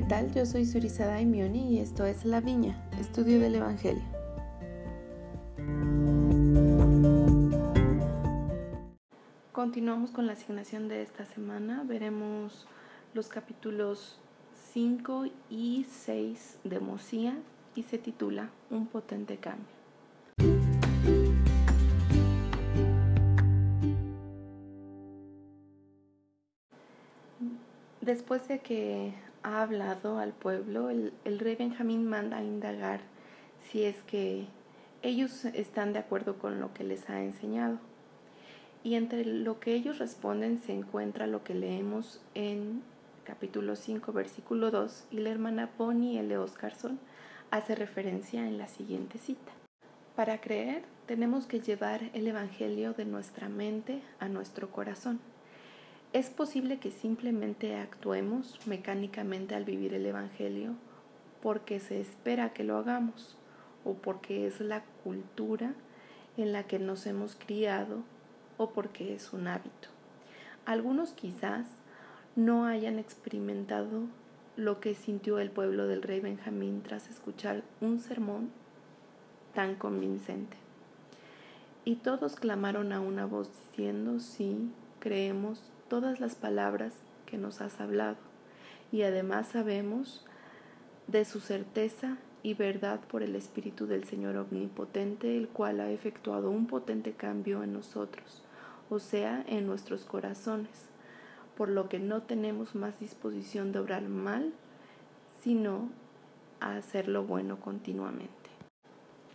¿qué tal? Yo soy Surizada Daimioni y esto es La Viña, estudio del Evangelio. Continuamos con la asignación de esta semana. Veremos los capítulos 5 y 6 de Mosía y se titula Un potente cambio. Después de que ha hablado al pueblo, el, rey Benjamín manda a indagar si es que ellos están de acuerdo con lo que les ha enseñado. Y entre lo que ellos responden se encuentra lo que leemos en capítulo 5, versículo 2, y la hermana Bonnie L. Oscarson hace referencia en la siguiente cita. Para creer, tenemos que llevar el Evangelio de nuestra mente a nuestro corazón. Es posible que simplemente actuemos mecánicamente al vivir el Evangelio porque se espera que lo hagamos o porque es la cultura en la que nos hemos criado o porque es un hábito. Algunos quizás no hayan experimentado lo que sintió el pueblo del rey Benjamín tras escuchar un sermón tan convincente. Y todos clamaron a una voz diciendo, sí, creemos todas las palabras que nos has hablado y además sabemos de su certeza y verdad por el Espíritu del Señor Omnipotente, el cual ha efectuado un potente cambio en nosotros, o sea, en nuestros corazones, por lo que no tenemos más disposición de obrar mal, sino a hacer lo bueno continuamente.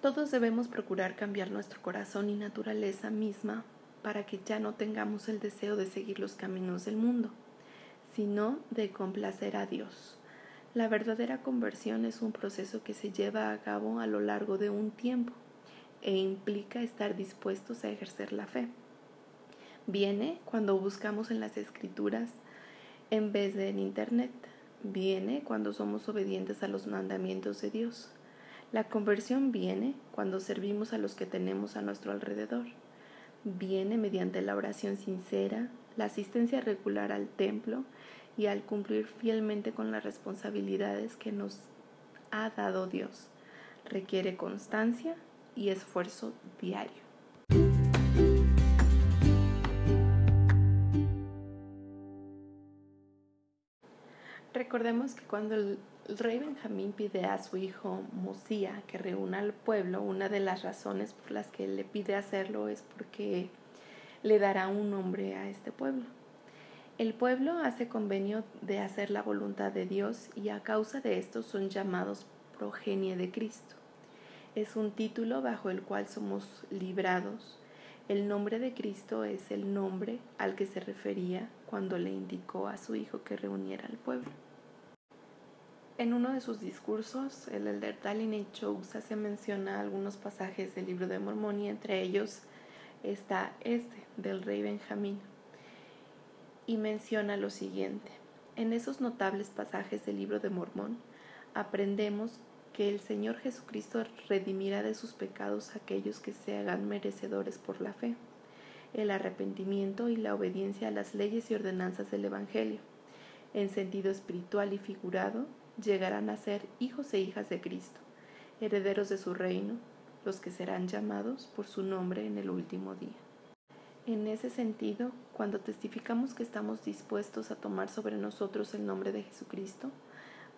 Todos debemos procurar cambiar nuestro corazón y naturaleza misma para que ya no tengamos el deseo de seguir los caminos del mundo, sino de complacer a Dios. La verdadera conversión es un proceso que se lleva a cabo a lo largo de un tiempo e implica estar dispuestos a ejercer la fe. Viene cuando buscamos en las escrituras en vez de en Internet. Viene cuando somos obedientes a los mandamientos de Dios. La conversión viene cuando servimos a los que tenemos a nuestro alrededor viene mediante la oración sincera, la asistencia regular al templo y al cumplir fielmente con las responsabilidades que nos ha dado Dios. Requiere constancia y esfuerzo diario. Recordemos que cuando el el rey Benjamín pide a su hijo Mosía que reúna al pueblo. Una de las razones por las que le pide hacerlo es porque le dará un nombre a este pueblo. El pueblo hace convenio de hacer la voluntad de Dios y a causa de esto son llamados progenie de Cristo. Es un título bajo el cual somos librados. El nombre de Cristo es el nombre al que se refería cuando le indicó a su hijo que reuniera al pueblo. En uno de sus discursos, el elder Daline Chouse se menciona algunos pasajes del libro de Mormón y entre ellos está este del rey Benjamín. Y menciona lo siguiente. En esos notables pasajes del libro de Mormón aprendemos que el Señor Jesucristo redimirá de sus pecados a aquellos que se hagan merecedores por la fe, el arrepentimiento y la obediencia a las leyes y ordenanzas del Evangelio. En sentido espiritual y figurado, llegarán a ser hijos e hijas de Cristo, herederos de su reino, los que serán llamados por su nombre en el último día. En ese sentido, cuando testificamos que estamos dispuestos a tomar sobre nosotros el nombre de Jesucristo,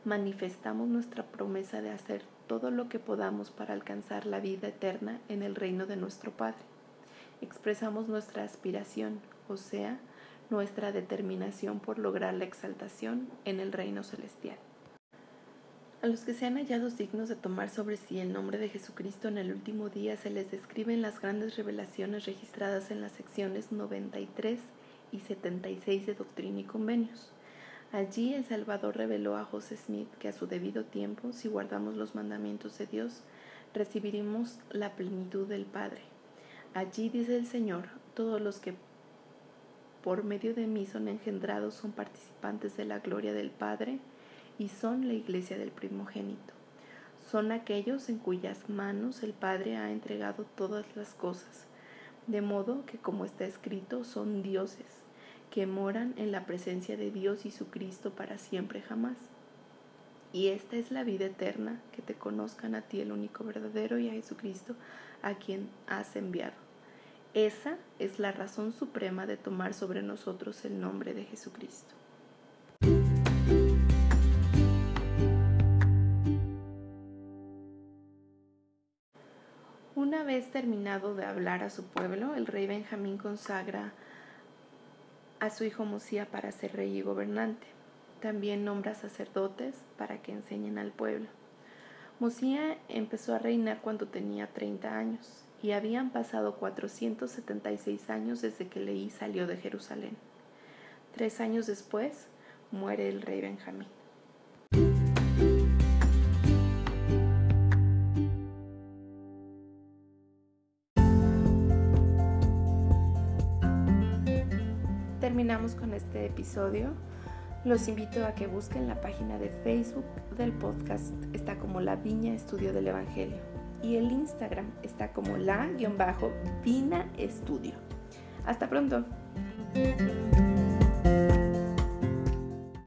manifestamos nuestra promesa de hacer todo lo que podamos para alcanzar la vida eterna en el reino de nuestro Padre. Expresamos nuestra aspiración, o sea, nuestra determinación por lograr la exaltación en el reino celestial. A los que sean hallados dignos de tomar sobre sí el nombre de Jesucristo en el último día se les describen las grandes revelaciones registradas en las secciones 93 y 76 de Doctrina y Convenios. Allí el Salvador reveló a José Smith que a su debido tiempo, si guardamos los mandamientos de Dios, recibiremos la plenitud del Padre. Allí dice el Señor, todos los que por medio de mí son engendrados son participantes de la gloria del Padre, y son la iglesia del primogénito. Son aquellos en cuyas manos el Padre ha entregado todas las cosas, de modo que como está escrito son dioses, que moran en la presencia de Dios y su Cristo para siempre jamás. Y esta es la vida eterna, que te conozcan a ti el único verdadero y a Jesucristo, a quien has enviado. Esa es la razón suprema de tomar sobre nosotros el nombre de Jesucristo. Una vez terminado de hablar a su pueblo, el rey Benjamín consagra a su hijo Mosía para ser rey y gobernante. También nombra sacerdotes para que enseñen al pueblo. Mosía empezó a reinar cuando tenía 30 años y habían pasado 476 años desde que Leí salió de Jerusalén. Tres años después muere el rey Benjamín. Terminamos con este episodio. Los invito a que busquen la página de Facebook del podcast, está como La Viña Estudio del Evangelio. Y el Instagram está como la-vina estudio. Hasta pronto.